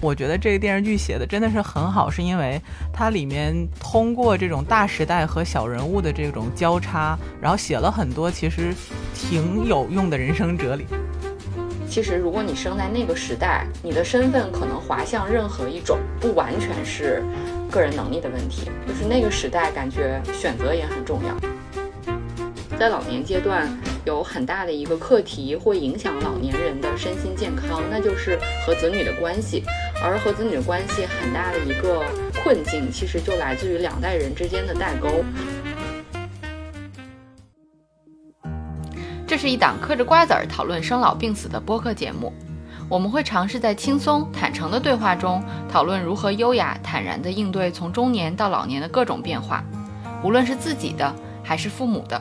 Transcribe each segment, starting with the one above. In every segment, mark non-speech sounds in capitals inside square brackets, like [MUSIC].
我觉得这个电视剧写的真的是很好，是因为它里面通过这种大时代和小人物的这种交叉，然后写了很多其实挺有用的人生哲理。其实，如果你生在那个时代，你的身份可能滑向任何一种，不完全是个人能力的问题，就是那个时代感觉选择也很重要。在老年阶段，有很大的一个课题会影响老年人的身心健康，那就是和子女的关系。而和子女的关系很大的一个困境，其实就来自于两代人之间的代沟。这是一档嗑着瓜子儿讨论生老病死的播客节目，我们会尝试在轻松坦诚的对话中，讨论如何优雅坦然地应对从中年到老年的各种变化，无论是自己的还是父母的。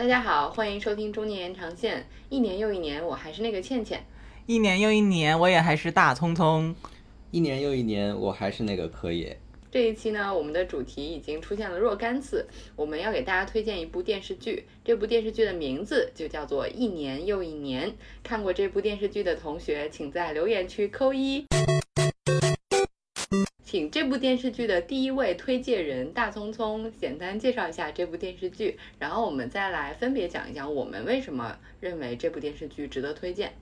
大家好，欢迎收听中年延长线。一年又一年，我还是那个倩倩。一年又一年，我也还是大聪聪。一年又一年，我还是那个柯野。这一期呢，我们的主题已经出现了若干次，我们要给大家推荐一部电视剧。这部电视剧的名字就叫做《一年又一年》。看过这部电视剧的同学，请在留言区扣一。请这部电视剧的第一位推荐人大聪聪简单介绍一下这部电视剧，然后我们再来分别讲一讲我们为什么认为这部电视剧值得推荐。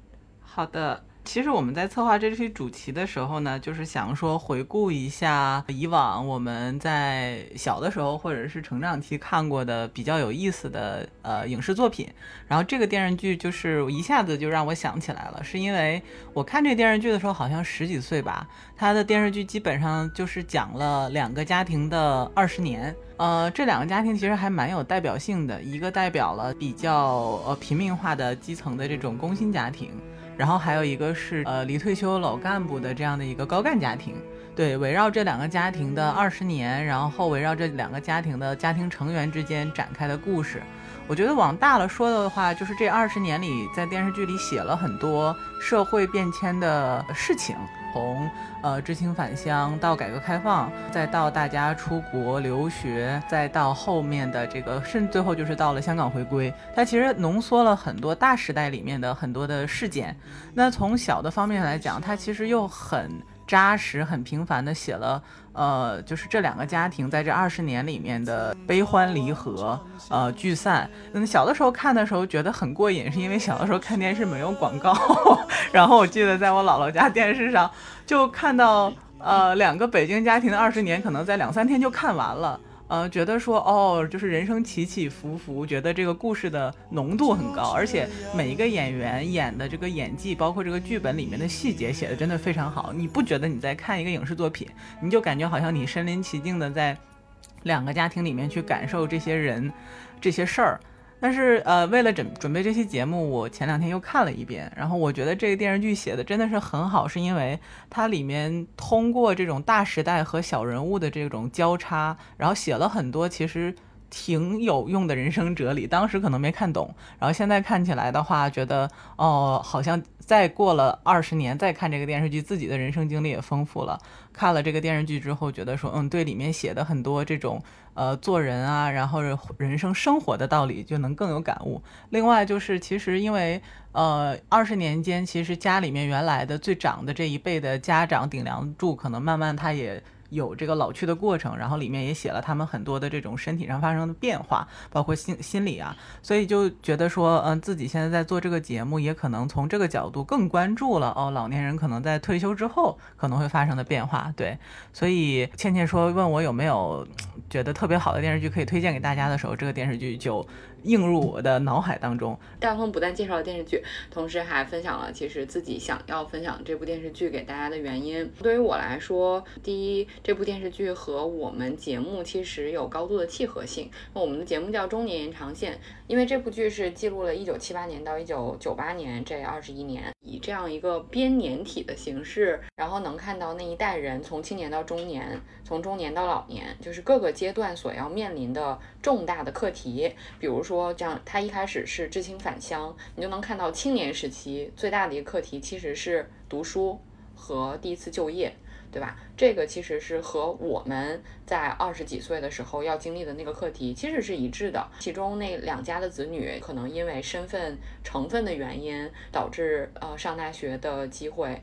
好的。其实我们在策划这期主题的时候呢，就是想说回顾一下以往我们在小的时候或者是成长期看过的比较有意思的呃影视作品。然后这个电视剧就是一下子就让我想起来了，是因为我看这个电视剧的时候好像十几岁吧。它的电视剧基本上就是讲了两个家庭的二十年。呃，这两个家庭其实还蛮有代表性的，一个代表了比较呃平民化的基层的这种工薪家庭。然后还有一个是呃离退休老干部的这样的一个高干家庭，对，围绕这两个家庭的二十年，然后围绕这两个家庭的家庭成员之间展开的故事。我觉得往大了说的话，就是这二十年里，在电视剧里写了很多社会变迁的事情，从呃知青返乡到改革开放，再到大家出国留学，再到后面的这个，甚最后就是到了香港回归。它其实浓缩了很多大时代里面的很多的事件。那从小的方面来讲，它其实又很。扎实很平凡的写了，呃，就是这两个家庭在这二十年里面的悲欢离合，呃，聚散。嗯，小的时候看的时候觉得很过瘾，是因为小的时候看电视没有广告，[LAUGHS] 然后我记得在我姥姥家电视上就看到，呃，两个北京家庭的二十年，可能在两三天就看完了。呃，觉得说哦，就是人生起起伏伏，觉得这个故事的浓度很高，而且每一个演员演的这个演技，包括这个剧本里面的细节写的真的非常好。你不觉得你在看一个影视作品，你就感觉好像你身临其境的在两个家庭里面去感受这些人、这些事儿。但是，呃，为了准准备这期节目，我前两天又看了一遍，然后我觉得这个电视剧写的真的是很好，是因为它里面通过这种大时代和小人物的这种交叉，然后写了很多其实。挺有用的人生哲理，当时可能没看懂，然后现在看起来的话，觉得哦，好像再过了二十年再看这个电视剧，自己的人生经历也丰富了。看了这个电视剧之后，觉得说，嗯，对里面写的很多这种呃做人啊，然后人生生活的道理，就能更有感悟。另外就是，其实因为呃二十年间，其实家里面原来的最长的这一辈的家长顶梁柱，可能慢慢他也。有这个老去的过程，然后里面也写了他们很多的这种身体上发生的变化，包括心心理啊，所以就觉得说，嗯，自己现在在做这个节目，也可能从这个角度更关注了哦，老年人可能在退休之后可能会发生的变化。对，所以倩倩说问我有没有觉得特别好的电视剧可以推荐给大家的时候，这个电视剧就。映入我的脑海当中。大风不但介绍了电视剧，同时还分享了其实自己想要分享这部电视剧给大家的原因。对于我来说，第一，这部电视剧和我们节目其实有高度的契合性。我们的节目叫《中年延长线》，因为这部剧是记录了1978年到1998年这二十一年，以这样一个编年体的形式，然后能看到那一代人从青年到中年，从中年到老年，就是各个阶段所要面临的重大的课题，比如。说说这样，他一开始是知青返乡，你就能看到青年时期最大的一个课题其实是读书和第一次就业。对吧？这个其实是和我们在二十几岁的时候要经历的那个课题其实是一致的。其中那两家的子女可能因为身份成分的原因，导致呃上大学的机会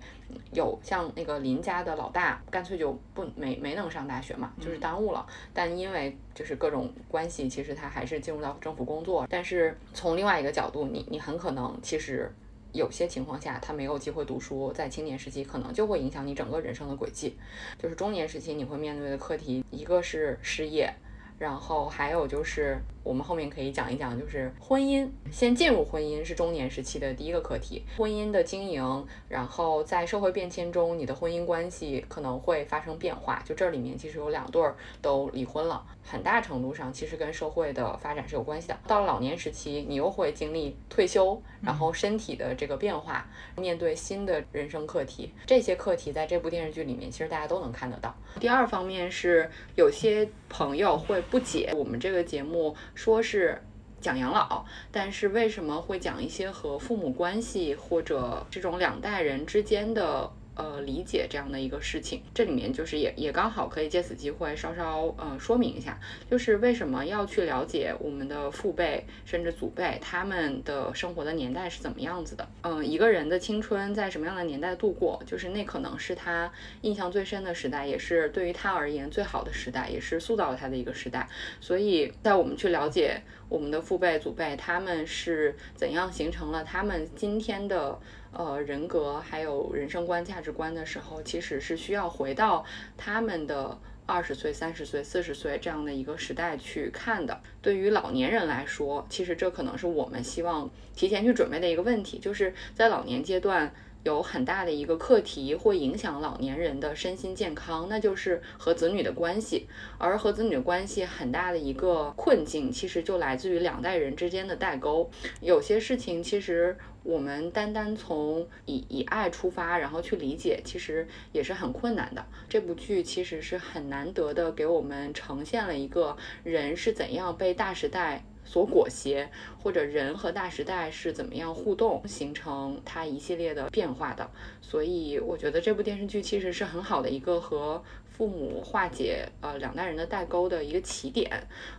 有像那个林家的老大，干脆就不没没能上大学嘛，就是耽误了。但因为就是各种关系，其实他还是进入到政府工作。但是从另外一个角度，你你很可能其实。有些情况下，他没有机会读书，在青年时期可能就会影响你整个人生的轨迹。就是中年时期你会面对的课题，一个是失业，然后还有就是。我们后面可以讲一讲，就是婚姻。先进入婚姻是中年时期的第一个课题，婚姻的经营。然后在社会变迁中，你的婚姻关系可能会发生变化。就这里面其实有两对儿都离婚了，很大程度上其实跟社会的发展是有关系的。到了老年时期，你又会经历退休，然后身体的这个变化，面对新的人生课题。这些课题在这部电视剧里面，其实大家都能看得到。第二方面是有些朋友会不解我们这个节目。说是讲养老，但是为什么会讲一些和父母关系或者这种两代人之间的？呃，理解这样的一个事情，这里面就是也也刚好可以借此机会稍稍呃说明一下，就是为什么要去了解我们的父辈甚至祖辈他们的生活的年代是怎么样子的？嗯，一个人的青春在什么样的年代度过，就是那可能是他印象最深的时代，也是对于他而言最好的时代，也是塑造他的一个时代。所以在我们去了解我们的父辈祖辈他们是怎样形成了他们今天的。呃，人格还有人生观、价值观的时候，其实是需要回到他们的二十岁、三十岁、四十岁这样的一个时代去看的。对于老年人来说，其实这可能是我们希望提前去准备的一个问题，就是在老年阶段。有很大的一个课题会影响老年人的身心健康，那就是和子女的关系。而和子女的关系很大的一个困境，其实就来自于两代人之间的代沟。有些事情其实我们单单从以以爱出发，然后去理解，其实也是很困难的。这部剧其实是很难得的，给我们呈现了一个人是怎样被大时代。所裹挟，或者人和大时代是怎么样互动，形成它一系列的变化的。所以，我觉得这部电视剧其实是很好的一个和父母化解呃两代人的代沟的一个起点。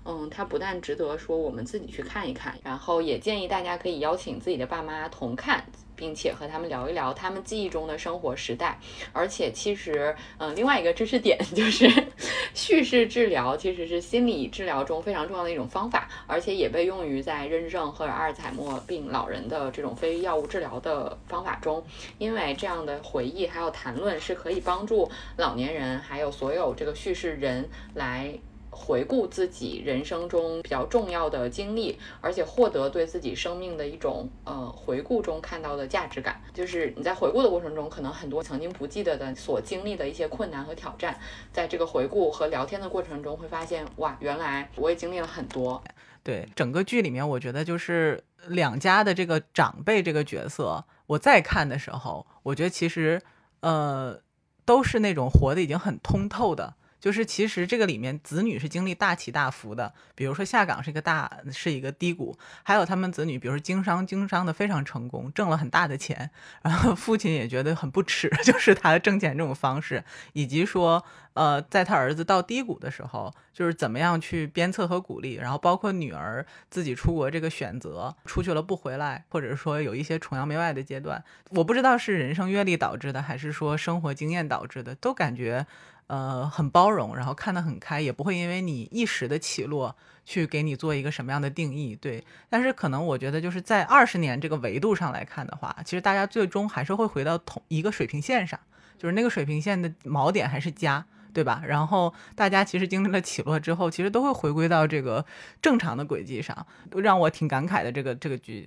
嗯，它不但值得说我们自己去看一看，然后也建议大家可以邀请自己的爸妈同看。并且和他们聊一聊他们记忆中的生活时代，而且其实，嗯，另外一个知识点就是，[LAUGHS] 叙事治疗其实是心理治疗中非常重要的一种方法，而且也被用于在认知症和阿尔茨海默病老人的这种非药物治疗的方法中，因为这样的回忆还有谈论是可以帮助老年人还有所有这个叙事人来。回顾自己人生中比较重要的经历，而且获得对自己生命的一种呃回顾中看到的价值感，就是你在回顾的过程中，可能很多曾经不记得的所经历的一些困难和挑战，在这个回顾和聊天的过程中，会发现哇，原来我也经历了很多。对整个剧里面，我觉得就是两家的这个长辈这个角色，我在看的时候，我觉得其实呃都是那种活的已经很通透的。就是其实这个里面子女是经历大起大伏的，比如说下岗是一个大是一个低谷，还有他们子女，比如说经商经商的非常成功，挣了很大的钱，然后父亲也觉得很不耻，[LAUGHS] 就是他挣钱这种方式，以及说呃在他儿子到低谷的时候，就是怎么样去鞭策和鼓励，然后包括女儿自己出国这个选择，出去了不回来，或者说有一些崇洋媚外的阶段，我不知道是人生阅历导致的，还是说生活经验导致的，都感觉。呃，很包容，然后看得很开，也不会因为你一时的起落去给你做一个什么样的定义，对。但是可能我觉得就是在二十年这个维度上来看的话，其实大家最终还是会回到同一个水平线上，就是那个水平线的锚点还是家，对吧？然后大家其实经历了起落之后，其实都会回归到这个正常的轨迹上，让我挺感慨的。这个这个剧，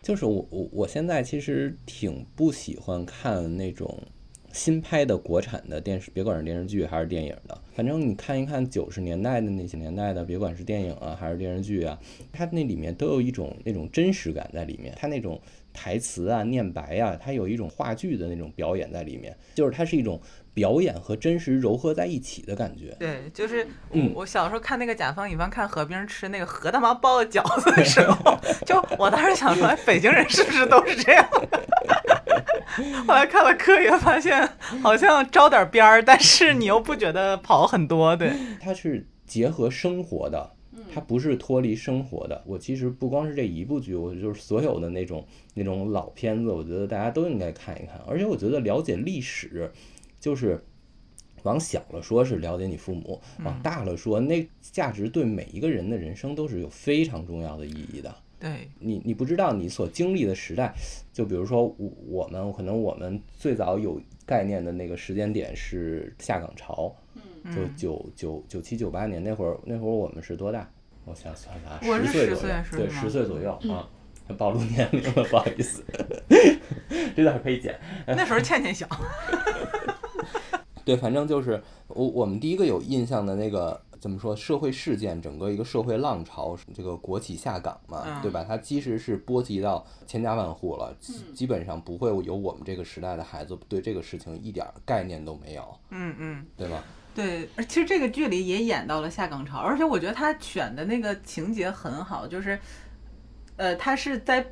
就是我我我现在其实挺不喜欢看那种。新拍的国产的电视，别管是电视剧还是电影的，反正你看一看九十年代的那些年代的，别管是电影啊还是电视剧啊，它那里面都有一种那种真实感在里面。它那种台词啊、念白啊，它有一种话剧的那种表演在里面，就是它是一种表演和真实糅合在一起的感觉。对，就是嗯，我小时候看那个甲方乙方看何冰吃那个何大妈包的饺子的时候，[LAUGHS] 就我当时想说，北京人是不是都是这样？[LAUGHS] 后来看了科爷，发现好像招点边儿，但是你又不觉得跑很多，对，[LAUGHS] 它是结合生活的，它不是脱离生活的。我其实不光是这一部剧，我就是所有的那种那种老片子，我觉得大家都应该看一看。而且我觉得了解历史，就是往小了说是了解你父母，往大了说，那价值对每一个人的人生都是有非常重要的意义的。对，你你不知道你所经历的时代，就比如说我我们可能我们最早有概念的那个时间点是下岗潮，就九九九七九八年那会儿，那会儿我们是多大？我想算算啊，我是10十岁左右对，十岁左右啊。暴露年龄了，不好意思，[LAUGHS] 这段可以剪。那时候倩倩小，[LAUGHS] 对，反正就是我我们第一个有印象的那个怎么说社会事件，整个一个社会浪潮，这个国企下岗嘛，嗯对吧？它其实是波及到千家万户了，基基本上不会有我们这个时代的孩子对这个事情一点儿概念都没有，嗯嗯。对吧？对，而其实这个剧里也演到了下岗潮，而且我觉得他选的那个情节很好，就是，呃，他是在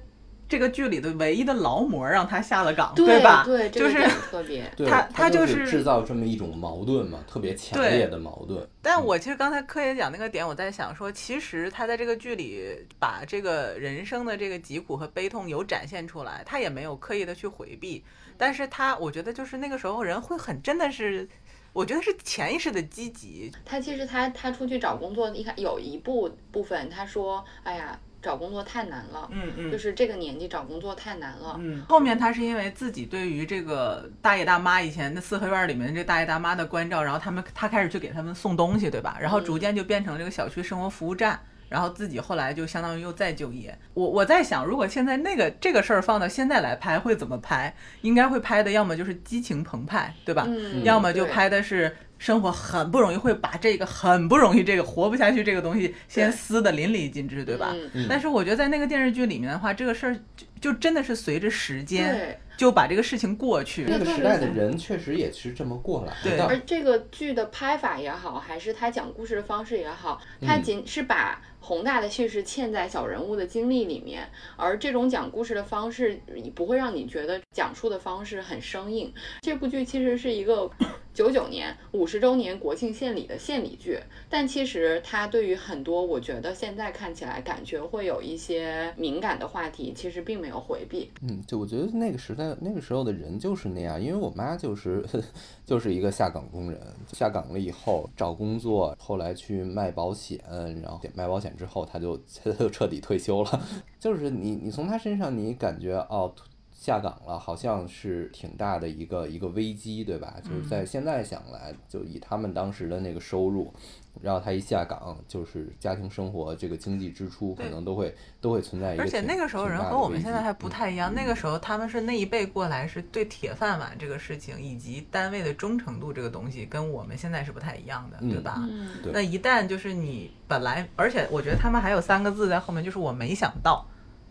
这个剧里的唯一的劳模让他下了岗，对吧？对，就是特别。对，他他他就是是制造这么一种矛盾嘛，特别强烈的矛盾。但我其实刚才柯爷讲那个点，我在想说，其实他在这个剧里把这个人生的这个疾苦和悲痛有展现出来，他也没有刻意的去回避，但是他我觉得就是那个时候人会很真的是，我觉得是潜意识的积极，他其实他他出去找工作，你看有一部部分他说，哎呀，找工作太难了，嗯嗯就是这个年纪找工作太难了。嗯，后面他是因为自己对于这个大爷大妈以前的四合院里面这大爷大妈的关照，然后他们他开始去给他们送东西，对吧？然后逐渐就变成这个小区生活服务站。然后自己后来就相当于又再就业。我我在想，如果现在那个这个事儿放到现在来拍，会怎么拍？应该会拍的要么就是激情澎湃，对吧？嗯，要么就拍的是生活很不容易，会把这个很不容易这个活不下去这个东西先撕的淋漓尽致，对吧？嗯嗯但是我觉得在那个电视剧里面的话，这个事儿就就真的是随着时间对，就把这个事情过去。那个时代的人确实也是这么过来对的。而这个剧的拍法也好，还是他讲故事的方式也好，他嗯仅是把宏大的叙事嵌在小人物的经历里面，而这种讲故事的方式不会让你觉得讲述的方式很生硬。这部剧其实是一个 [COUGHS] 九九年五十周年国庆献礼的献礼剧，但其实它对于很多我觉得现在看起来感觉会有一些敏感的话题，其实并没有回避。嗯，就我觉得那个时代那个时候的人就是那样，因为我妈就是 [LAUGHS] 就是一个下岗工人，下岗了以后找工作，后来去卖保险，然后卖保险之后，她就 [LAUGHS] 她就彻底退休了。[LAUGHS] 就是你你从她身上你感觉哦。下岗了，好像是挺大的一个一个危机，对吧？就是在现在想来，就以他们当时的那个收入，然后他一下岗，就是家庭生活这个经济支出可能都会都会存在一个而且那个时候人和我们现在还不太一样，那个时候他们是那一辈过来是对铁饭碗这个事情以及单位的忠诚度这个东西跟我们现在是不太一样的，对嗯吧？嗯对那一旦就是你本来，而且我觉得他们还有三个字在后面，就是我没想到，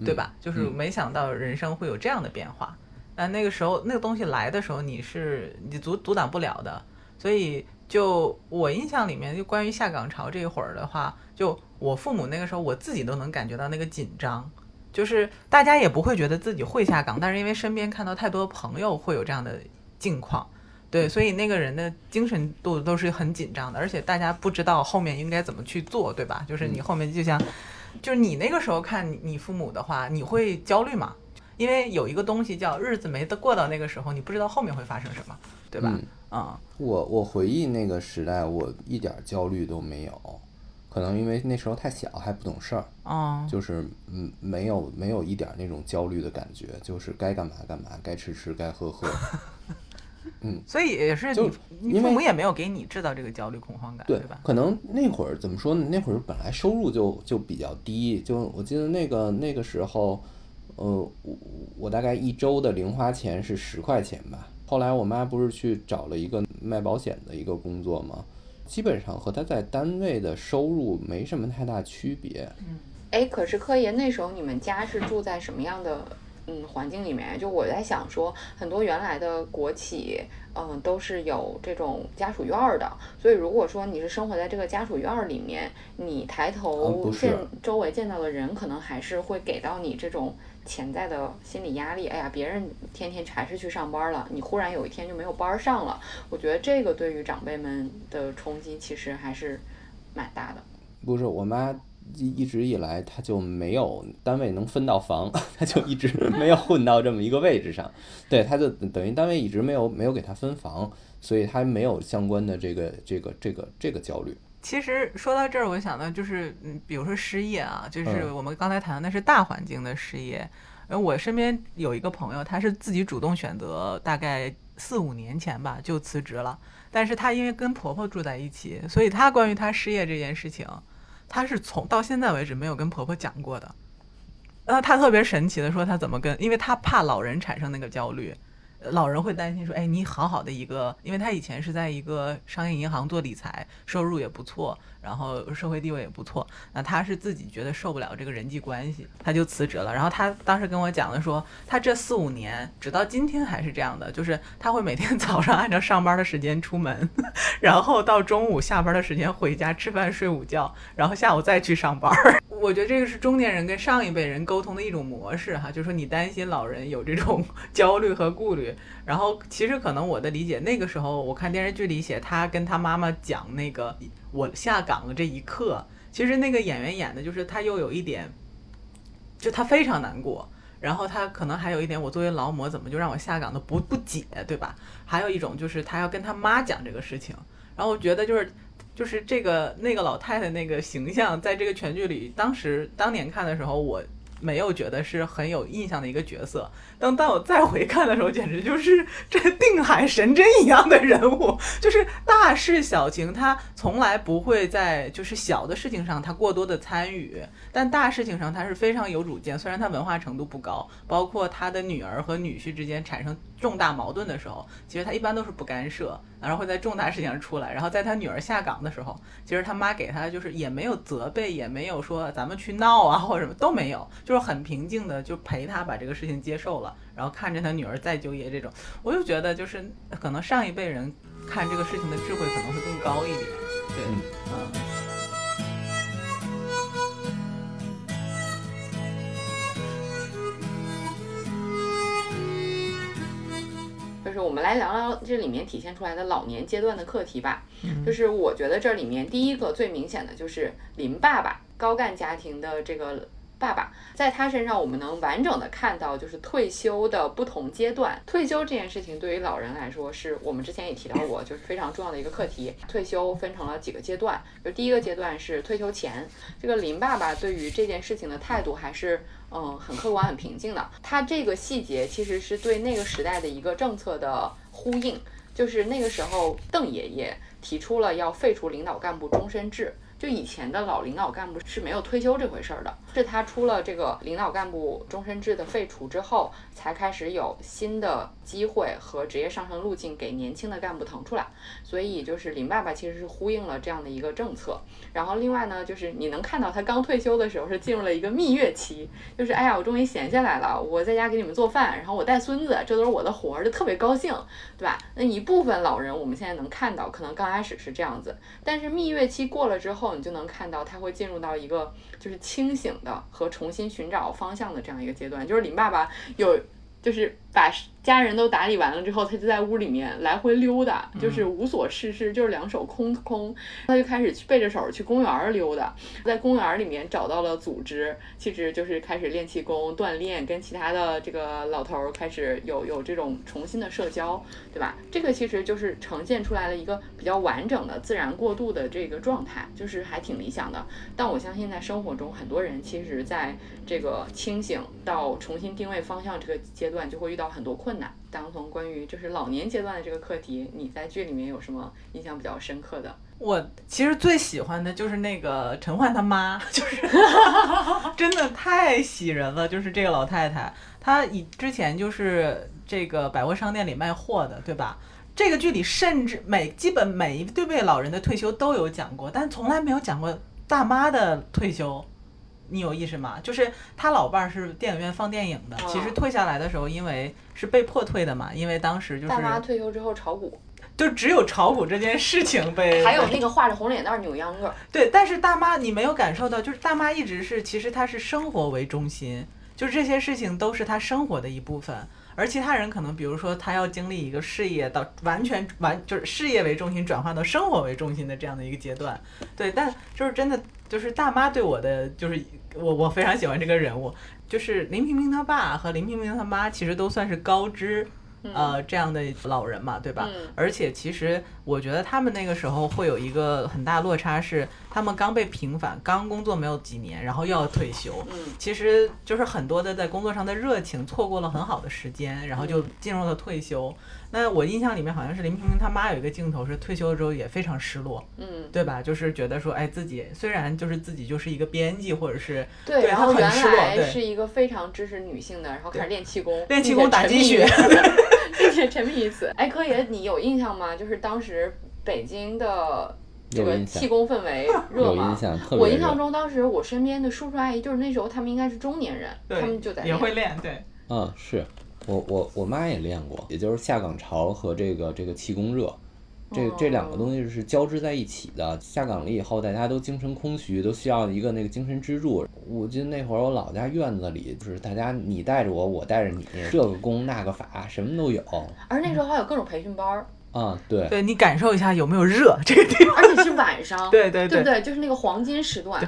对吧？就是嗯没想到人生会有这样的变化。那那个时候那个东西来的时候，你是你阻阻挡不了的。所以就我印象里面，就关于下岗潮这一会儿的话，就我父母那个时候，我自己都能感觉到那个紧张。就是大家也不会觉得自己会下岗，但是因为身边看到太多朋友会有这样的境况，对，所以那个人的精神度都是很紧张的，而且大家不知道后面应该怎么去做，对吧？就是你后面就像，就是你那个时候看你你父母的话，你会焦虑吗？因为有一个东西叫日子没得过到那个时候，你不知道后面会发生什么，对吧？嗯啊、我我回忆那个时代，我一点儿焦虑都没有，可能因为那时候太小还不懂事儿，啊，就是嗯没有没有一点儿那种焦虑的感觉，就是该干嘛干嘛，该吃吃该喝喝。[LAUGHS] 嗯所以也是就你父母也没有给你制造这个焦虑恐慌感，对吧？可能那会儿怎么说呢？那会儿本来收入就就比较低，就我记得那个那个时候，呃，我我大概一周的零花钱是十块钱吧。后来我妈不是去找了一个卖保险的一个工作吗？基本上和她在单位的收入没什么太大区别。嗯哎，可是科爷那时候你们家是住在什么样的嗯环境里面？就我在想说，很多原来的国企，嗯、都是有这种家属院儿的。所以如果说你是生活在这个家属院儿里面，你抬嗯头见周围见到的人，可能还是会给到你这种潜在的心理压力。哎呀，别人天天还是去上班了，你忽然有一天就没有班上了，我觉得这个对于长辈们的冲击其实还是蛮大的。不是我妈一一直以来，他就没有单位能分到房，[LAUGHS] 他就一直 [LAUGHS] 没有混到这么一个位置上。对，他就等于单位一直没有没有给他分房，所以他没有相关的这个这个这个这个焦虑。其实说到这儿，我想到就是，嗯，比如说失业啊，就是嗯我们刚才谈的那是大环境的失业。而我身边有一个朋友，他是自己主动选择，大概四五年前吧就辞职了。但是她因为跟婆婆住在一起，所以她关于她失业这件事情，她是从到现在为止没有跟婆婆讲过的。呃，她特别神奇的说，她怎么跟，因为她怕老人产生那个焦虑，老人会担心说，哎，你好好的一个，因为她以前是在一个商业银行做理财，收入也不错，然后社会地位也不错，那他是自己觉得受不了这个人际关系，他就辞职了。然后他当时跟我讲的说，他这四五年直到今天还是这样的，就是他会每天 [LAUGHS] 早上按照上班的时间出门，[LAUGHS] 然后到中午下班的时间回家吃饭睡午觉，然后下午再去上班。[LAUGHS] 我觉得这个是中年人跟上一辈人沟通的一种模式哈，就是说你担心老人有这种焦虑和顾虑，然后其实可能我的理解，那个时候我看电视剧里写他跟他妈妈讲那个我下岗了这一刻，其实那个演员演的就是他又有一点，就他非常难过。然后他可能还有一点，我作为劳模怎么就让我下岗的不不解，对吧？还有一种就是他要跟他妈讲这个事情，然后我觉得就是就是这个那个老太太那个形象，在这个全剧里，当时当年看的时候，我没有觉得是很有印象的一个角色。当当我再回看的时候，简直就是这定海神针一样的人物，[LAUGHS] 就是大事小情，他从来不会在就是小的事情上他过多的参与，但大事情上他是非常有主见。虽然他文化程度不高，包括他的女儿和女婿之间产生重大矛盾的时候，其实他一般都是不干涉，然后会在重大事情上出来。然后在他女儿下岗的时候，其实他妈给他就是也没有责备，也没有说咱们去闹啊或者什么都没有，就是很平静的就陪他把这个事情接受了，然后看着他女儿再就业这种，我就觉得就是可能上一辈人看这个事情的智慧可能会更高一点。对，嗯。就是我们来聊聊这里面体现出来的老年阶段的课题吧。就是我觉得这里面第一个最明显的就是林爸爸高干家庭的这个爸爸，在他身上我们能完整的看到就是退休的不同阶段。退休这件事情对于老人来说，是我们之前也提到过，就是非常重要的一个课题。退休分成了几个阶段，就第一个阶段是退休前，这个林爸爸对于这件事情的态度还是。嗯，很客观、很平静的。他这个细节其实是对那个时代的一个政策的呼应，就是那个时候邓爷爷提出了要废除领导干部终身制。就以前的老领导干部是没有退休这回事儿的，是他出了这个领导干部终身制的废除之后，才开始有新的机会和职业上升路径给年轻的干部腾出来。所以就是林爸爸其实是呼应了这样的一个政策。然后另外呢，就是你能看到他刚退休的时候是进入了一个蜜月期，就是哎呀，我终于闲下来了，我在家给你们做饭，然后我带孙子，这都是我的活儿，就特别高兴，对吧？那一部分老人我们现在能看到，可能刚开始是这样子，但是蜜月期过了之后，你就能看到他会进入到一个就是清醒的和重新寻找方向的这样一个阶段，就是林爸爸有就是把家人都打理完了之后，他就在屋里面来回溜达，就是无所事事，就是两手空空。他就开始去背着手去公园儿溜达，在公园儿里面找到了组织，其实就是开始练气功、锻炼，跟其他的这个老头儿开始有有这种重新的社交，对吧？这个其实就是呈现出来了一个比较完整的自然过渡的这个状态，就是还挺理想的。但我相信在生活中，很多人其实在这个清醒到重新定位方向这个阶段，就会遇到很多困难。当从关于就是老年阶段的这个课题，你在剧里面有什么印象比较深刻的？[LAUGHS] 我其实最喜欢的就是那个陈焕他妈，[LAUGHS] 就是真的太喜人了。就是这个老太太，她以之前就是这个百货商店里卖货的，对吧？这个剧里甚至每基本每一对位老人的退休都有讲过，但从来没有讲过大妈的退休。你有意识吗？就是他老伴儿是电影院放电影的，其实退下来的时候，因为是被迫退的嘛，因为当时就是大妈退休之后炒股，就只有炒股这件事情被 [LAUGHS] 还有那个画着红脸蛋儿扭秧歌，对，但是大妈你没有感受到，就是大妈一直是其实她是生活为中心，就是这些事情都是她生活的一部分。而其他人可能，比如说他要经历一个事业到完全完就是事业为中心转换到生活为中心的这样的一个阶段，对，但就是真的就是大妈对我的就是我我非常喜欢这个人物，就是林平平他爸和林平平他妈其实都算是高知。呃，这样的老人嘛，对吧？而且其实我觉得他们那个时候会有一个很大落差，是他们刚被平反，刚工作没有几年，然后又要退休。嗯，其实就是很多的在工作上的热情错过了很好的时间，然后就进入了退休。那我印象里面好像是林萍萍他妈有一个镜头是退休了之后也非常失落，嗯，对吧？就是觉得说，哎，自己虽然就是自己就是一个编辑，或者是对，然后原来是一个非常支持女性的，然后开始练气功，练气功打鸡血，[LAUGHS] 并且沉迷于此。哎，柯爷，你有印象吗？就是当时北京的这个气功氛围 [LAUGHS] 热吗？我印象中当时我身边的叔叔阿姨，就是那时候他们应该是中年人，他们就在也会练，对，嗯，是。我我我妈也练过，也就是下岗潮和这个这个气功热，这这两个东西是交织在一起的。下岗了以后，大家都精神空虚，都需要一个那个精神支柱。我记得那会儿我老家院子里，就是大家你带着我，我带着你，这个功那个法，什么都有。而那时候还有各种培训班儿。啊，对。对你感受一下有没有热这个地方，而且是晚上。[LAUGHS] 对对对，对不对？就是那个黄金时段。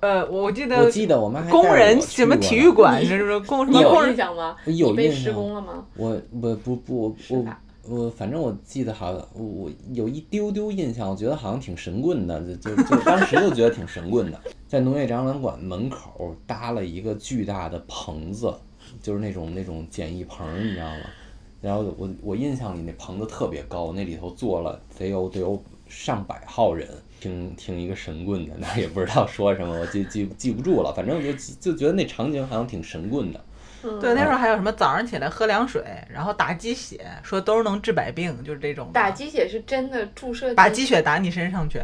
呃，我记得，我记得我妈工人什么体育馆，是不是工什么有印象吗？有被施工了吗？我我不不我我反正我记得好像我有一丢丢印象，我觉得好像挺神棍的，就就就当时就觉得挺神棍的，在农业展览馆门口搭了一个巨大的棚子，就是那种那种简易棚，你知道吗？然后我我印象里那棚子特别高，那里头坐了得有得有上百号人。听听一个神棍的，那也不知道说什么，我记记记不住了。反正就就觉得那场景好像挺神棍的。对，那时候还有什么早上起来喝凉水，然后打鸡血，说都是能治百病，就是这种。打鸡血是真的注射？把鸡血打你身上去，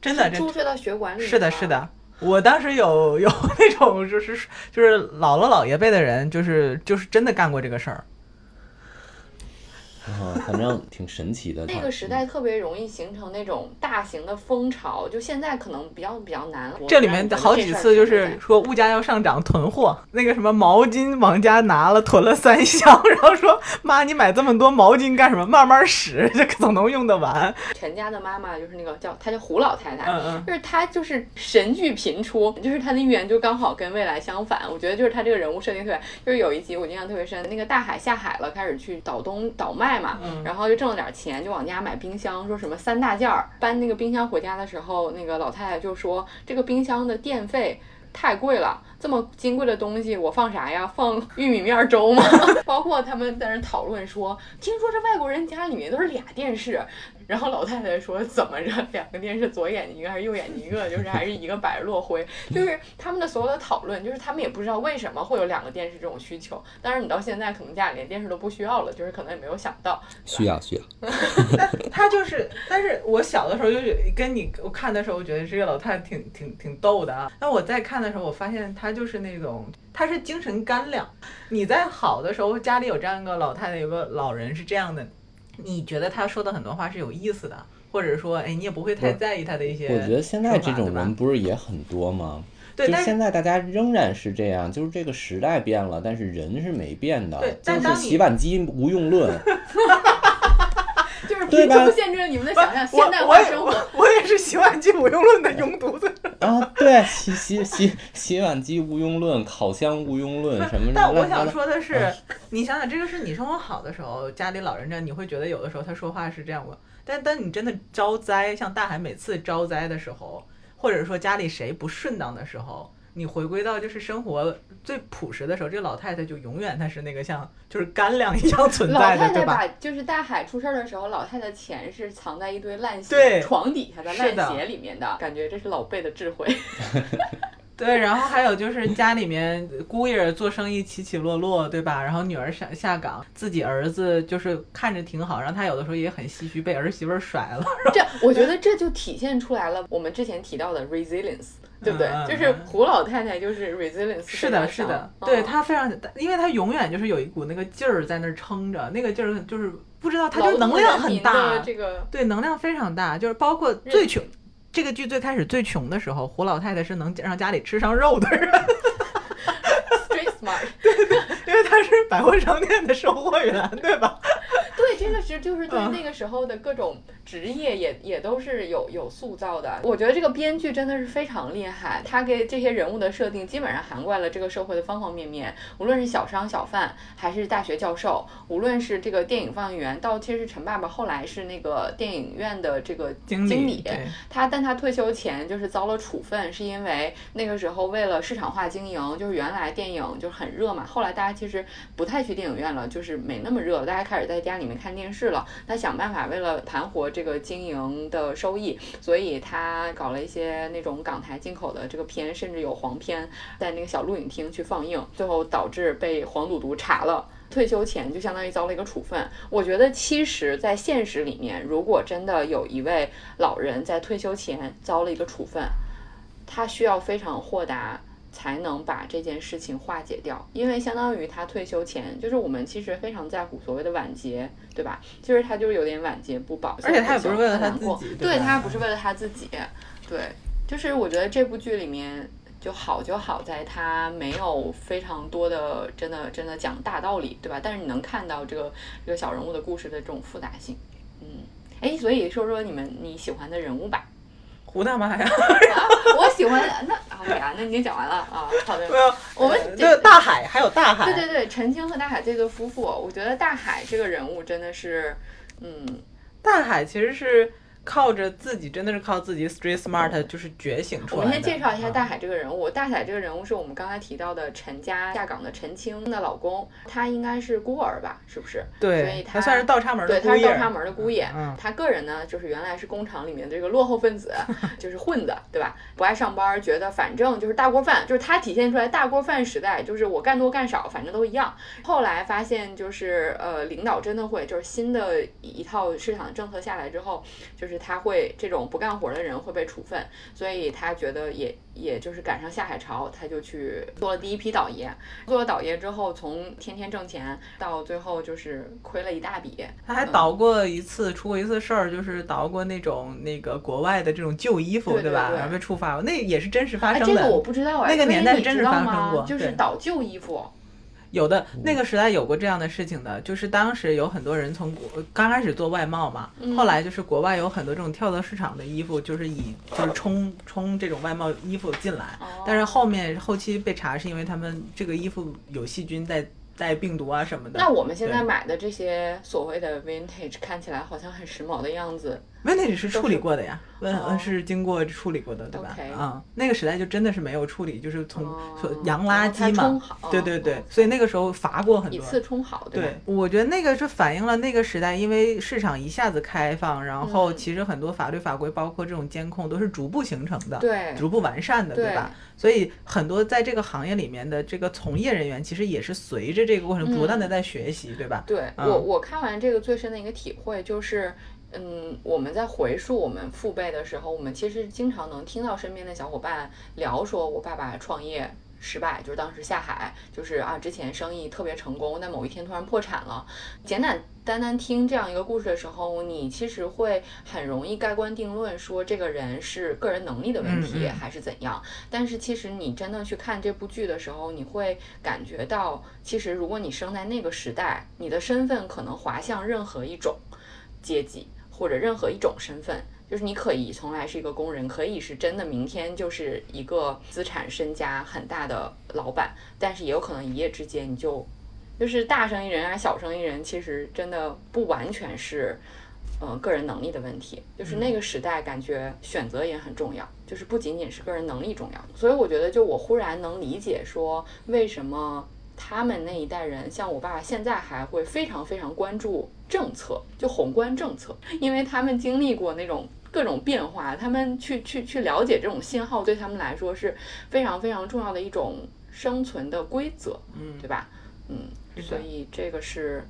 真的注射到血管里。是的，是的。我当时有有 [LAUGHS] 那种就是就是姥姥姥爷辈的人，就是就是真的干过这个事儿。啊，反正挺神奇的。那个时代特别容易形成那种大型的风潮，就现在可能比较比较难。这里面好几次就是说物价要上涨，囤货。那个什么毛巾，往家拿了囤了三箱，然后说妈，你买这么多毛巾干什么？慢慢使，这总能用得完。陈家的妈妈就是那个叫她叫胡老太太，嗯嗯，就是她就是神剧频出，就是她的预言就刚好跟未来相反。我觉得就是她这个人物设定特别，就是有一集我印象特别深，那个大海下海了，开始去倒东倒卖。嘛，然后就挣了点钱，就往家买冰箱，说什么三大件儿。搬那个冰箱回家的时候，那个老太太就说这个冰箱的电费太贵了，这么金贵的东西我放啥呀？放玉米面粥吗？[LAUGHS] 包括他们在那讨论说，听说这外国人家里面都是俩电视。然后老太太说：“怎么着？两个电视，左眼睛一个还是右眼睛一个？就是还是一个白日落灰。就是他们的所有的讨论，就是他们也不知道为什么会有两个电视这种需求。但是你到现在可能家里连电视都不需要了，就是可能也没有想到需要需要。[LAUGHS] 他就是，但是我小的时候就跟你我看的时候，我觉得这个老太太挺挺挺逗的啊。那我在看的时候，我发现她就是那种，她是精神干粮。你在好的时候，家里有这样一个老太太，有个老人是这样的。”你觉得他说的很多话是有意思的，或者说，哎，你也不会太在意他的一些。我觉得现在这种人不是也很多吗？对，就现在大家仍然是这样，就是这个时代变了，但是人是没变的。对，就是洗碗机无用论。[LAUGHS] 就是贫穷限制了你们的想象，现代化生活。我也是洗碗机无用论的拥堵者。[LAUGHS] 啊，对，洗洗洗洗碗机毋庸论，烤箱毋庸论什么？但我想说的是，你想想，这个是你生活好的时候，家里老人这，你会觉得有的时候他说话是这样。但当你真的招灾，像大海每次招灾的时候，或者说家里谁不顺当的时候。你回归到就是生活最朴实的时候，这个老太太就永远她是那个像就是干粮一样存在的，对吧？就是大海出事儿的时候，老太太钱是藏在一堆烂鞋床底下的烂鞋里面的，感觉这是老辈的智慧。[LAUGHS] 对，然后还有就是家里面姑爷做生意起起落落，对吧？然后女儿下下岗，自己儿子就是看着挺好，然后他有的时候也很唏嘘，被儿媳妇甩了。[LAUGHS] 这我觉得这就体现出来了我们之前提到的 resilience。对不对？就是胡老太太，就是 resilience。是的，是的，对她非常，因为她永远就是有一股那个劲儿在那儿撑着，那个劲儿就是不知道，她就能量很大。这个对，能量非常大，就是包括最穷，这个剧最开始最穷的时候，胡老太太是能让家里吃上肉的人。[LAUGHS] smart。他是百货商店的售货员，对吧？[LAUGHS] 对，这个是就是对嗯那个时候的各种职业也也都是有有塑造的。我觉得这个编剧真的是非常厉害，他给这些人物的设定基本上涵盖了这个社会的方方面面，无论是小商小贩，还是大学教授，无论是这个电影放映员，到其实陈爸爸后来是那个电影院的这个经经理他但他退休前就是遭了处分，是因为那个时候为了市场化经营，就是原来电影就是很热嘛，后来大家其实不太去电影院了，就是没那么热，大家开始在家里面看电视了。他想办法为了盘活这个经营的收益，所以他搞了一些那种港台进口的这个片，甚至有黄片在那个小录影厅去放映，最后导致被黄赌毒查了。退休前就相当于遭了一个处分。我觉得其实，在现实里面，如果真的有一位老人在退休前遭了一个处分，他需要非常豁达。才能把这件事情化解掉，因为相当于他退休前，就是我们其实非常在乎所谓的晚节，对吧？就是他就是有点晚节不保，而且他也不是为了他难过自己对对他不是为了他自己，对，就是我觉得这部剧里面就好就好在他没有非常多的真的真的讲大道理，对吧？但是你能看到这个这个小人物的故事的这种复杂性，嗯，哎，所以说说你们你喜欢的人物吧。胡大妈呀，啊，我喜欢那啊呀，那你已经讲完了啊，好的。没有，我们呃对大海还有大海，对对对，陈青和大海这对夫妇，我觉得大海这个人物真的是，嗯，大海其实是靠着自己，真的是靠自己 street smart 就是觉醒出来我。们先介绍一下嗯大海这个人物。大海这个人物是我们刚才提到的陈家下岗的陈青的老公，他应该是孤儿吧？是不是？对所以对，他算是倒插门对。他是倒插门的姑爷。嗯他个人呢，就是原来是工厂里面的这个落后分子，[LAUGHS] 就是混子，对吧？不爱上班，觉得反正就是大锅饭，就是他体现出来大锅饭时代，就是我干多干少，反正都一样。后来发现，就是呃，领导真的会，就是新的一套市场政策下来之后，就是他会这种不干活的人会被处分，所以他觉得也也就是赶上下海潮，他就去做了第一批倒爷。做了倒爷之后，从天天挣钱到最后就是亏了一大笔。他还倒过一次，出过一次事儿，就是倒过那种那个国外的这种旧衣服，吧？对对对然后被处罚了，那也是真实发哎，生的。这个我不知道哎，那个年代所以你知道真实发生吗过就是倒旧衣服。有的那个时代有过这样的事情的，就是当时有很多人从国刚开始做外贸嘛，嗯后来就是国外有很多这种跳蚤市场的衣服，就是以就是冲冲这种外贸衣服进来，哦但是后面后期被查是因为他们这个衣服有细菌带带病毒啊什么的。那我们现在买的这些所谓的 vintage 看起来好像很时髦的样子，vintage 是处理过的呀，问哦是经过处理过的，对吧？嗯，那个时代就真的是没有处理，就是从洋垃圾嘛对对对哦，所以那个时候罚过很一多。次冲好，对我觉得那个是反映了那个时代，因为市场一下子开放，然后嗯其实很多法律法规，包括这种监控，都是逐步形成的，对逐步完善的，对对吧？所以很多在这个行业里面的这个从业人员，其实也是随着这个过程不断的在学习，对吧？对嗯我，我看完这个最深的一个体会就是，嗯，我们在回溯我们父辈的时候，我们其实经常能听到身边的小伙伴聊说，我爸爸创业。失败就是当时下海，就是啊，之前生意特别成功，但某一天突然破产了。简简单单听这样一个故事的时候，你其实会很容易盖棺定论，说这个人是个人能力的问题还是怎样。但是其实你真的去看这部剧的时候，你会感觉到，其实如果你生在那个时代，你的身份可能滑向任何一种阶级或者任何一种身份。就是你可以从来是一个工人，可以是真的明天就是一个资产身家很大的老板，但是也有可能一夜之间你就就是大生意人啊，小生意人，其实真的不完全是，呃，个人能力的问题。就是那个时代，感觉选择也很重要，就是不仅仅是个人能力重要。所以我觉得，就我忽然能理解说，为什么他们那一代人，像我爸现在还会非常非常关注政策，就宏观政策，因为他们经历过那种。各种变化，他们去去去了解这种信号，对他们来说是非常非常重要的一种生存的规则，嗯，对吧？嗯，所以这个是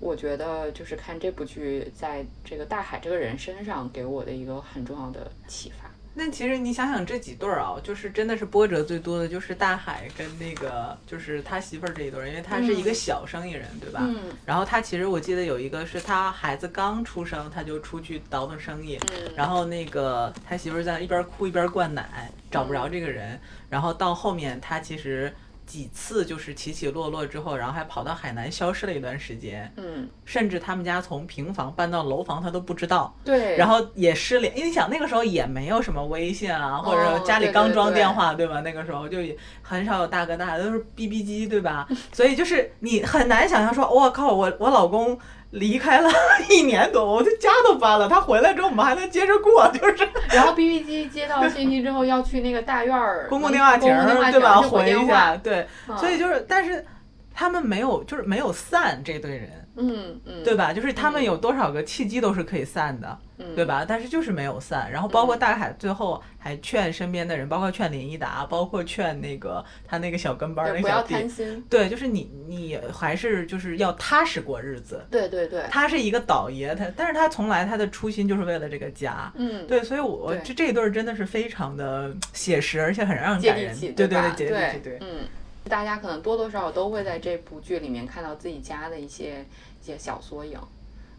我觉得就是看这部剧在这个大海这个人身上给我的一个很重要的启发。那其实你想想这几对儿啊，就是真的是波折最多的就是大海跟那个就是他媳妇儿这一对儿，因为他是一个嗯。小生意人，对吧？嗯？然后他其实我记得有一个是他孩子刚出生，他就出去倒腾生意，嗯，然后那个他媳妇儿在一边哭一边灌奶，找不嗯。着这个人，然后到后面他其实几次就是起起落落之后，然后还跑到海南消失了一段时间，嗯，甚至他们家从平房搬到楼房他都不知道，对，然后也失联，因为你想那个时候也没有什么微信啊，或者哦家里刚装电话，对吧？那个时候就也很少有大哥大，都是 BB 机，对吧？所以就是你很难想象说，我靠，我我老公。离开了一年多，我的家都搬了。他回来之后，我们还能接着过，就是 [LAUGHS] 然后 BB 机接到信息之后，要去那个大院儿 [LAUGHS] 公共电话亭儿，对吧？回一下，对。嗯所以就是，但是他们没有，就是没有散这堆人，嗯嗯，对吧？就是他们嗯有多少个契机都是可以散的，嗯对吧？但是就是没有散。然后包括大海最后还劝身边的人，包括劝林一达，包括劝那个他那个小跟班儿对，不要那个小弟贪，心，对，就是你你还是就是要踏实过日子。对对对，他是一个倒爷，他但是他从来他的初心就是为了这个家。嗯，对，所以我，对这这一对儿真的是非常的 [TSK] 写实，而且很让人感人。对？对，接地气，对。嗯，大家可能多多少少都会在这部剧里面看到自己家的一些一些小缩影，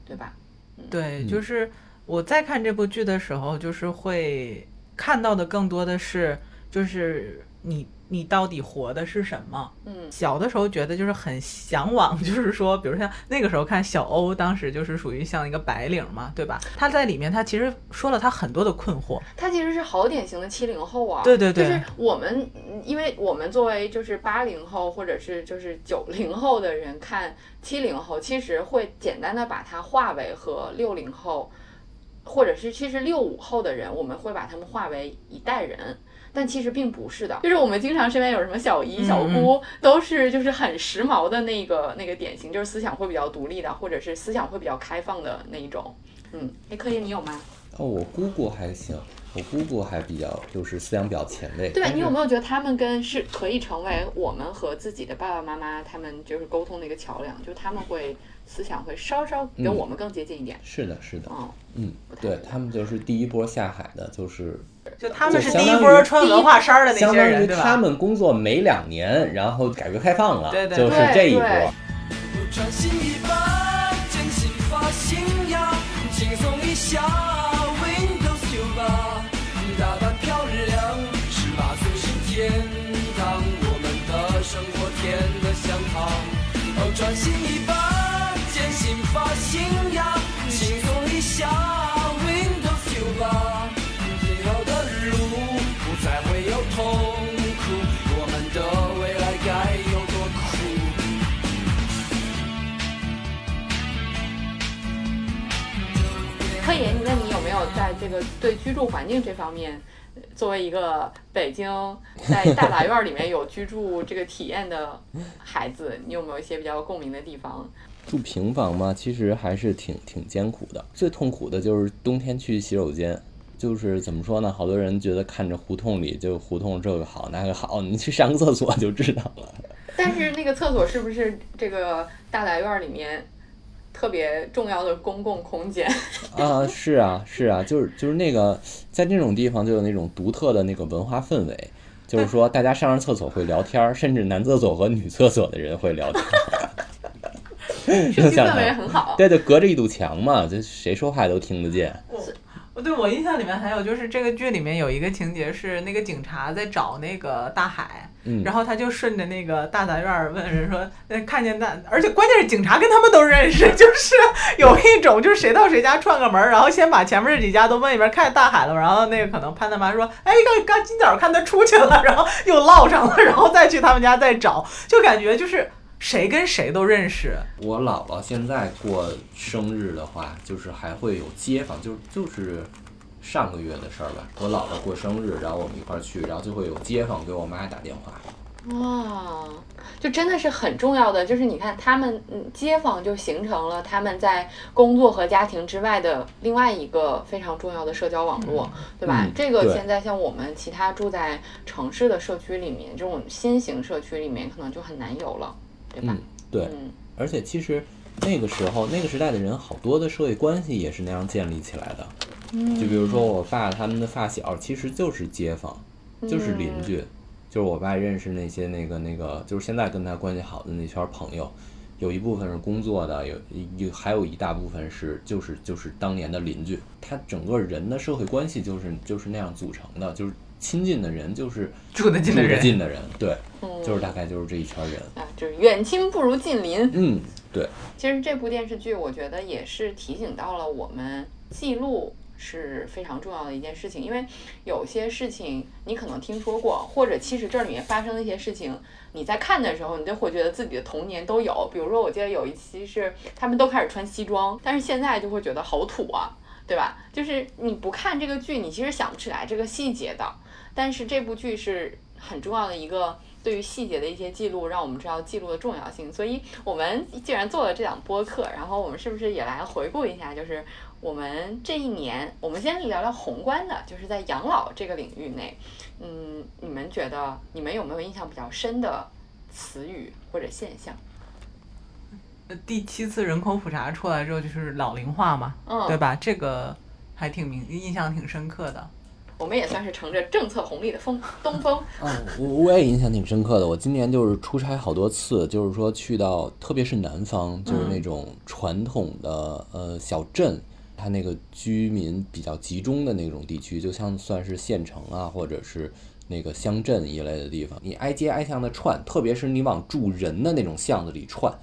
对吧？对，嗯就是我在看这部剧的时候，就是会看到的更多的是，就是你你到底活的是什么？嗯小的时候觉得就是很向往，[LAUGHS] 就是说，比如像那个时候看小欧，当时就是属于像一个白领嘛，对吧？他在里面他其实说了他很多的困惑，他其实是好典型的七零后啊，对对对就是我们，嗯因为我们作为就是八零后或者是就是九零后的人看七零后，其实会简单的把它化为和六零后，或者是其实六五后的人，我们会把他们划为一代人。但其实并不是的，就是我们经常身边有什么小姨、小姑，都是就是很时髦的那个那个典型，就是思想会比较独立的，或者是思想会比较开放的那一种。嗯，哎，柯爷你有吗？哦，我姑姑还行，我姑姑还比较就是思想比较前卫。对吧？你有没有觉得他们跟是可以成为我们和自己的爸爸妈妈他们就是沟通的一个桥梁？就是他们会思想会稍稍跟嗯我们更接近一点。是的，是的，嗯，对他们就是第一波下海的，就是就他们是第一波穿文化衫的那些人，相当于对吧？他们工作没两年，然后改革开放了，对对就是对这一波。对穿新衣吧，剪新发型呀，轻松一下，Windows 九八，打扮漂亮，十八岁是天堂，我们的生活甜得像糖。哦，穿新衣吧，剪新发型这个对居住环境这方面，呃作为一个北京在大杂院里面有居住这个体验的孩子，你有没有一些比较共鸣的地方？住平房嘛，其实还是挺挺艰苦的。最痛苦的就是冬天去洗手间，就是怎么说呢？好多人觉得看着胡同里就胡同这个好那个好，你去上个厕所就知道了。但是那个厕所是不是这个大杂院里面特别重要的公共空间？[LAUGHS] 啊，是啊，是啊，就是就是那个在那种地方就有那种独特的那个文化氛围，就是说大家上上厕所会聊天，甚至男厕所和女厕所的人会聊天 [LAUGHS] 氛围很好。对，就隔着一堵墙嘛，就谁说话都听得见。我对我印象里面还有就是这个剧里面有一个情节是那个警察在找那个大海，嗯。然后他就顺着那个大杂院儿问人说，呃，看见大，而且关键是警察跟他们都认识，[LAUGHS] 就是有一种就是谁到谁家串个门儿，然后先把前面这几家都问一遍，看见大海了，然后那个可能潘大妈说，哎，刚刚今早看他出去了，然后又唠上了，然后再去他们家再找，就感觉就是谁跟谁都认识，我姥姥现在过生日的话，就是还会有街坊，就就是上个月的事儿吧。我姥姥过生日，然后我们一块儿去，然后就会有街坊给我妈打电话。哇，就真的是很重要的，就是你看他们，嗯，街坊就形成了他们在工作和家庭之外的另外一个非常重要的社交网络，对吧？嗯这个现在像我们其他住在城市的社区里面，这种新型社区里面可能就很难有了，对吧嗯？，对，嗯而且其实那个时候那个时代的人，好多的社会关系也是那样建立起来的。嗯就比如说我爸他们的发小，其实就是街坊，就是邻嗯居，就是我爸认识那些那个那个，就是现在跟他关系好的那圈朋友，有一部分是工作的，有有还有一大部分是就是就是当年的邻居，他整个人的社会关系就是就是那样组成的，就是亲近的人就是住得近的人住得近的人，对，就是大概就是这一圈人。啊，就是远亲不如近邻。嗯，对，其实这部电视剧，我觉得也是提醒到了我们记录是非常重要的一件事情，因为有些事情你可能听说过，或者其实这里面发生的一些事情，你在看的时候，你就会觉得自己的童年都有。比如说，我记得有一期是他们都开始穿西装，但是现在就会觉得好土啊，对吧？就是你不看这个剧，你其实想不起来这个细节的。但是这部剧是很重要的一个对于细节的一些记录，让我们知道记录的重要性。所以，我们既然做了这档播客，然后我们是不是也来回顾一下，就是我们这一年，我们先聊聊宏观的，就是在养老这个领域内，嗯，你们觉得你们有没有印象比较深的词语或者现象？呃第七次人口普查出来之后，就是老龄化嘛，嗯对吧？这个还挺明印象挺深刻的。我们也算是乘着政策红利的风东风，哦，我我也印象挺深刻的。我今年就是出差好多次，就是说去到，特别是南方，就是那种传统的呃小镇，它那个居民比较集中的那种地区，就像算是县城啊，或者是那个乡镇一类的地方，你挨街挨巷的串，特别是你往住人的那种巷子里串。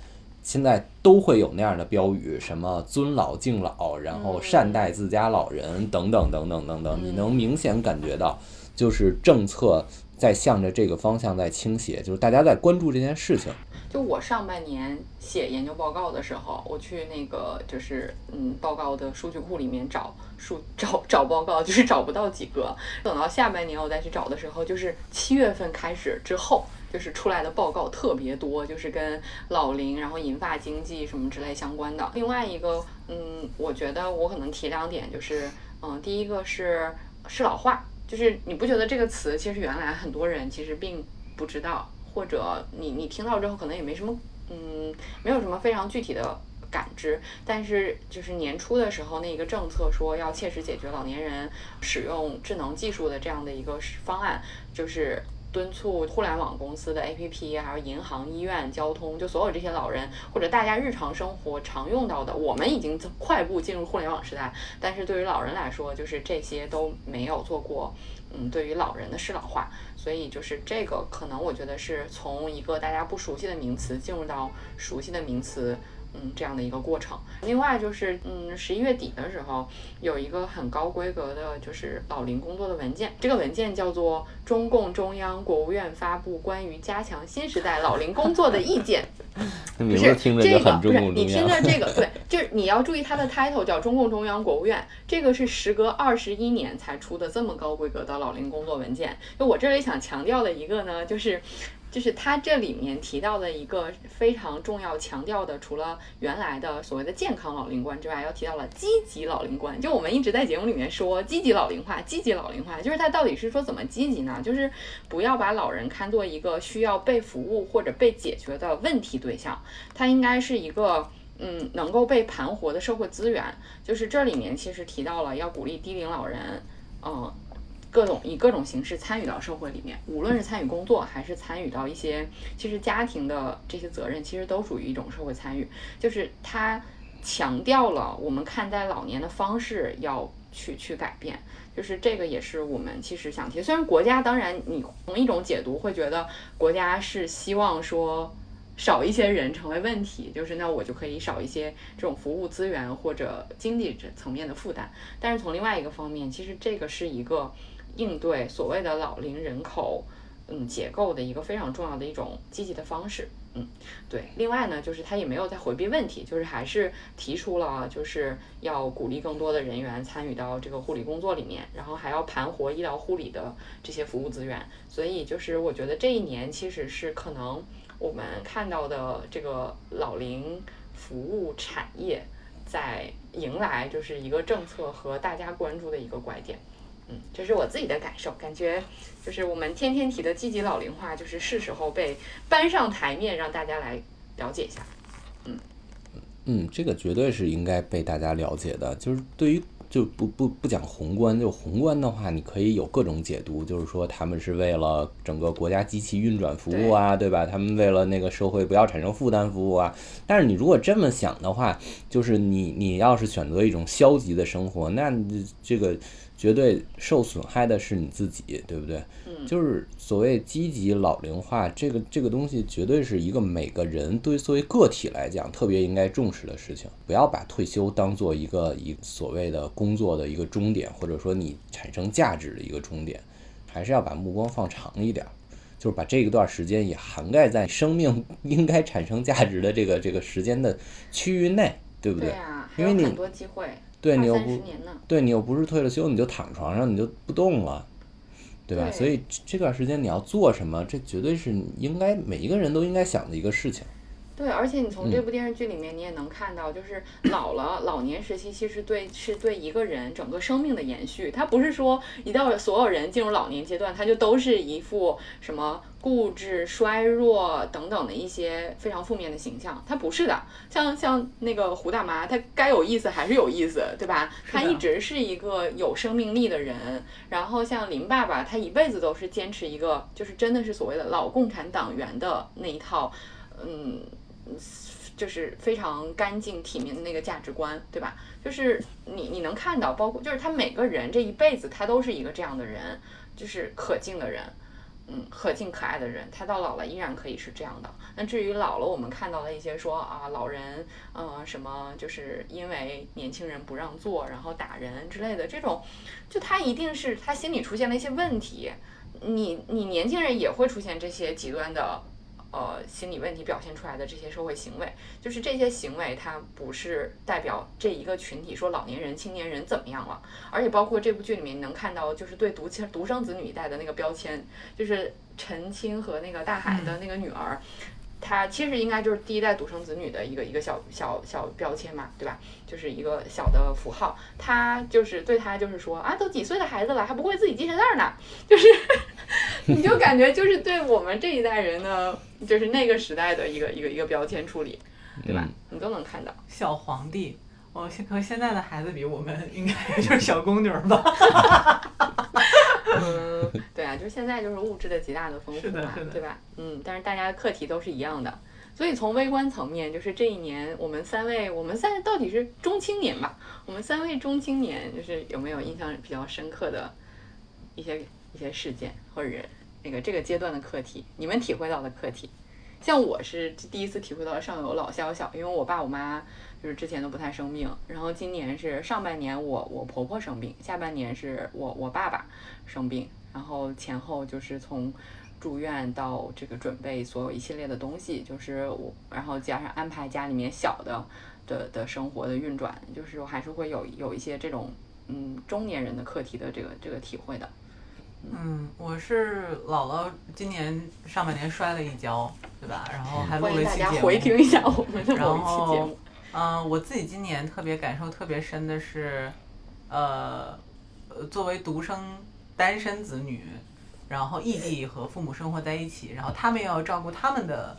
现在都会有那样的标语，什么尊老敬老，然后善待自家老人等等等等等等，你能明显感觉到，就是政策在向着这个方向在倾斜，就是大家在关注这件事情。就我上半年写研究报告的时候，我去那个就是嗯报告的数据库里面找数找找报告，就是找不到几个。等到下半年我再去找的时候，就是七月份开始之后，就是出来的报告特别多，就是跟老龄然后银发经济什么之类相关的。另外一个嗯，我觉得我可能提两点，就是嗯第一个是适老化，就是你不觉得这个词其实原来很多人其实并不知道。或者你你听到之后可能也没什么，嗯，没有什么非常具体的感知，但是就是年初的时候那个政策说要切实解决老年人使用智能技术的这样的一个方案，就是。敦促互联网公司的 APP，还有银行、医院、交通，就所有这些老人或者大家日常生活常用到的，我们已经快步进入互联网时代，但是对于老人来说，就是这些都没有做过。嗯，对于老人的适老化，所以就是这个可能我觉得是从一个大家不熟悉的名词进入到熟悉的名词，嗯，这样的一个过程。另外就是，嗯，十一月底的时候有一个很高规格的，就是老龄工作的文件，这个文件叫做《中共中央、国务院发布关于加强新时代老龄工作的意见》。[LAUGHS] 这不是名字听着这个，就很中不是你。听着这个，[LAUGHS] 对，就是你要注意它的 title 叫中共中央、国务院，这个是时隔二十一年才出的这么高规格的老龄工作文件。就我这里想强调的一个呢，就是。就是它这里面提到的一个非常重要强调的，除了原来的所谓的健康老龄观之外，要提到了积极老龄观。就我们一直在节目里面说积极老龄化，积极老龄化，就是它到底是说怎么积极呢？就是不要把老人看作一个需要被服务或者被解决的问题对象，它应该是一个。嗯，能够被盘活的社会资源，就是这里面其实提到了要鼓励低龄老人，嗯、各种以各种形式参与到社会里面，无论是参与工作还是参与到一些，其实家庭的这些责任，其实都属于一种社会参与。就是他强调了我们看待老年的方式要去去改变，就是这个也是我们其实想提。虽然国家当然你从一种解读会觉得国家是希望说。少一些人成为问题，就是那我就可以少一些这种服务资源或者经济这层面的负担。但是从另外一个方面，其实这个是一个应对所谓的老龄人口嗯结构的一个非常重要的一种积极的方式。嗯，对。另外呢，就是他也没有在回避问题，就是还是提出了就是要鼓励更多的人员参与到这个护理工作里面，然后还要盘活医疗护理的这些服务资源。所以就是我觉得这一年其实是可能。我们看到的这个老龄服务产业，在迎来就是一个政策和大家关注的一个拐点。嗯，这是我自己的感受，感觉就是我们天天提的积极老龄化，就是是时候被搬上台面，让大家来了解一下。嗯嗯，这个绝对是应该被大家了解的。就是对于就不不不讲宏观，就宏观的话，你可以有各种解读，就是说他们是为了整个国家机器运转服务啊，对吧？他们为了那个社会不要产生负担服务啊。但是你如果这么想的话，就是你你要是选择一种消极的生活，那这个绝对受损害的是你自己，对不对？嗯就是所谓积极老龄化，这个这个东西绝对是一个每个人对作为个体来讲特别应该重视的事情。不要把退休当做一个一所谓的工作的一个终点，或者说你产生价值的一个终点，还是要把目光放长一点。就是把这一段时间也涵盖在生命 [LAUGHS] 应该产生价值的这个这个时间的区域内，对不对因为你有很多机会，二对你又不。对你又不是退了休你就躺床上你就不动了，对吧？对所以这这段时间你要做什么，这绝对是你应该每一个人都应该想的一个事情。对，而且你从嗯这部电视剧里面，你也能看到，就是老了老年时期，其实对是对一个人整个生命的延续。他不是说一到所有人进入老年阶段，他就都是一副什么固执、衰弱等等的一些非常负面的形象。他不是的，像像那个胡大妈，她该有意思还是有意思，对吧？她一直是一个有生命力的人。然后像林爸爸，他一辈子都是坚持一个，就是真的是所谓的老共产党员的那一套，嗯。就是非常干净体面的那个价值观，对吧？就是你你能看到，包括就是他每个人这一辈子他都是一个这样的人，就是可敬的人，嗯，可敬可爱的人，他到老了依然可以是这样的。那至于老了，我们看到了一些说啊，老人，呃，什么就是因为年轻人不让座，然后打人之类的这种，就他一定是他心里出现了一些问题。你你年轻人也会出现这些极端的。呃，心理问题表现出来的这些社会行为，就是这些行为，它不是代表这一个群体说老年人、青年人怎么样了，而且包括这部剧里面你能看到，就是对独亲独生子女一代的那个标签，就是陈青和那个大海的那个女儿，她其实应该就是第一代独生子女的一个一个小小小标签嘛，对吧？就是一个小的符号，他就是对他就是说啊，都几岁的孩子了，还不会自己系鞋带儿呢，就是 [LAUGHS] 你就感觉就是对我们这一代人的，就是那个时代的一个一个一个标签处理，对吧？你都能看到。小皇帝。哦，现和现在的孩子比，我们应该 [LAUGHS] 就是小宫女儿吧？[LAUGHS] 嗯，对啊，就是现在就是物质的极大的丰富嘛对吧？嗯，但是大家的课题都是一样的，所以从微观层面，就是这一年我们三位，我们三到底是中青年吧？我们三位中青年，就是有没有印象比较深刻的一些一些事件，或者那个这个阶段的课题，你们体会到的课题？像我是第一次体会到上有老下有小，因为我爸我妈就是之前都不太生病，然后今年是上半年我我婆婆生病，下半年是我我爸爸生病，然后前后就是从住院到这个准备所有一系列的东西，就是我然后加上安排家里面小的的的生活的运转，就是我还是会有有一些这种嗯中年人的课题的这个这个体会的。嗯，我是姥姥今年上半年摔了一跤，对吧？然后还录欢迎大家了一期节目。回听一下我们的然某一期节目。，嗯、我自己今年特别感受特别深的是，呃，呃作为独生单身子女，然后异地和父母生活在一起，然后他们要照顾他们的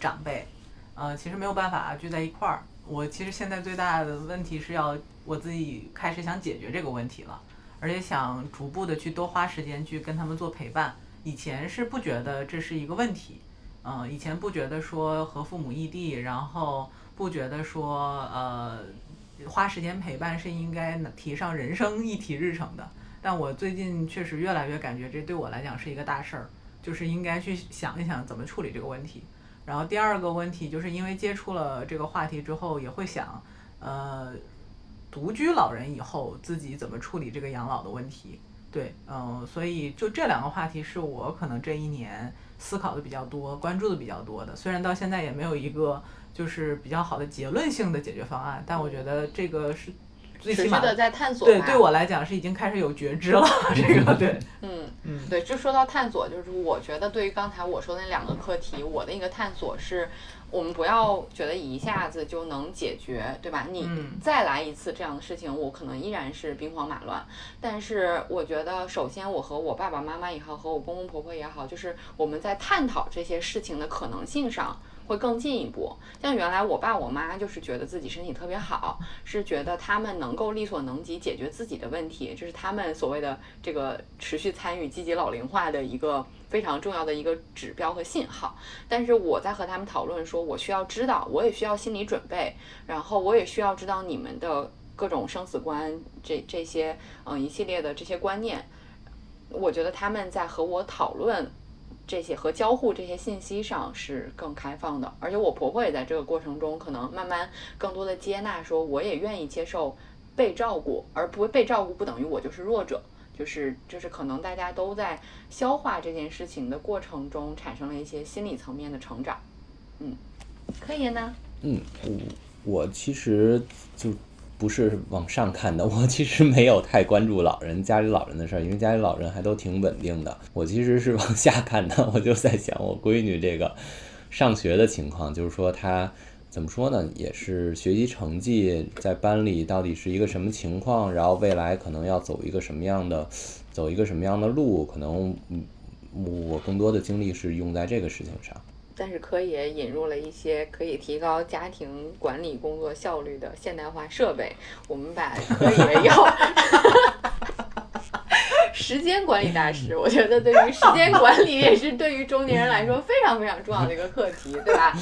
长辈，呃，其实没有办法聚在一块儿。我其实现在最大的问题是要我自己开始想解决这个问题了，而且想逐步的去多花时间去跟他们做陪伴。以前是不觉得这是一个问题，嗯、以前不觉得说和父母异地，然后不觉得说呃花时间陪伴是应该提上人生议题日程的。但我最近确实越来越感觉这对我来讲是一个大事儿，就是应该去想一想怎么处理这个问题。然后第二个问题就是因为接触了这个话题之后，也会想，呃，独居老人以后自己怎么处理这个养老的问题。对，嗯、所以就这两个话题是我可能这一年思考的比较多、关注的比较多的。虽然到现在也没有一个就是比较好的结论性的解决方案，但我觉得这个是最起码持续的在探索。对对我来讲是已经开始有觉知了。这个对，[LAUGHS] 嗯嗯对，就说到探索，就是我觉得对于刚才我说的那两个课题，我的一个探索是，我们不要觉得一下子就能解决，对吧？你嗯再来一次这样的事情，我可能依然是兵荒马乱。但是我觉得，首先我和我爸爸妈妈也好，和我公公婆婆也好，就是我们在探讨这些事情的可能性上。会更进一步，像原来我爸我妈就是觉得自己身体特别好，是觉得他们能够力所能及解决自己的问题，这是他们所谓的这个持续参与积极老龄化的一个非常重要的一个指标和信号。但是我在和他们讨论说，我需要知道，我也需要心理准备，然后我也需要知道你们的各种生死观这这些嗯一系列的这些观念，我觉得他们在和我讨论这些和交互这些信息上是更开放的，而且我婆婆也在这个过程中可能慢慢更多的接纳，说我也愿意接受被照顾，而不被照顾不等于我就是弱者。就是就是可能大家都在消化这件事情的过程中，产生了一些心理层面的成长。嗯，可以呢。嗯，我我其实就不是往上看的，[LAUGHS] 我其实没有太关注老人家里老人的事儿，因为家里老人还都挺稳定的。我其实是往下看的，[LAUGHS] 我就在想我闺女这个上学的情况，就是说她。怎么说呢？也是学习成绩在班里到底是一个什么情况，然后未来可能要走一个什么样的，走一个什么样的路，可能，我更多的精力是用在这个事情上。但是科也引入了一些可以提高家庭管理工作效率的现代化设备，我们把科也要。[LAUGHS] 时间管理大师，我觉得对于时间管理也是对于中年人来说非常非常重要的一个课题，对吧？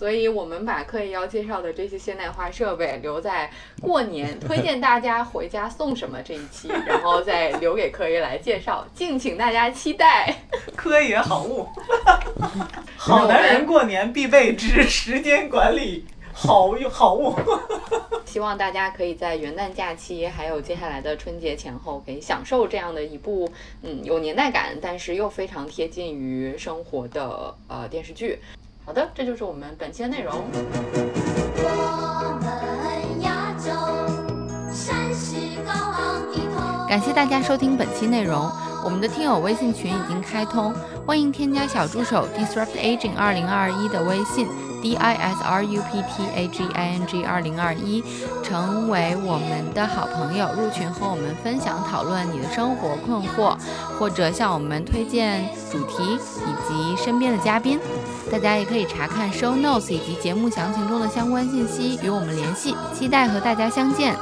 所以我们把课业要介绍的这些现代化设备留在过年，推荐大家回家送什么这一期，然后再留给科爷来介绍，敬请大家期待。[LAUGHS] 科爷好物，好男人过年必备之时间管理。好用好物，希望大家可以在元旦假期，还有接下来的春节前后，可以享受这样的一部嗯有年代感，但是又非常贴近于生活的呃电视剧。好的，这就是我们本期的内容。感谢大家收听本期内容，我们的听友微信群已经开通，欢迎添加小助手 Disrupt Aging 二零二一的微信。D I S R U P T A G I N G 二零二一，成为我们的好朋友，入群和我们分享讨论你的生活困惑，或者向我们推荐主题以及身边的嘉宾。大家也可以查看 Show Notes 以及节目详情中的相关信息，与我们联系。期待和大家相见。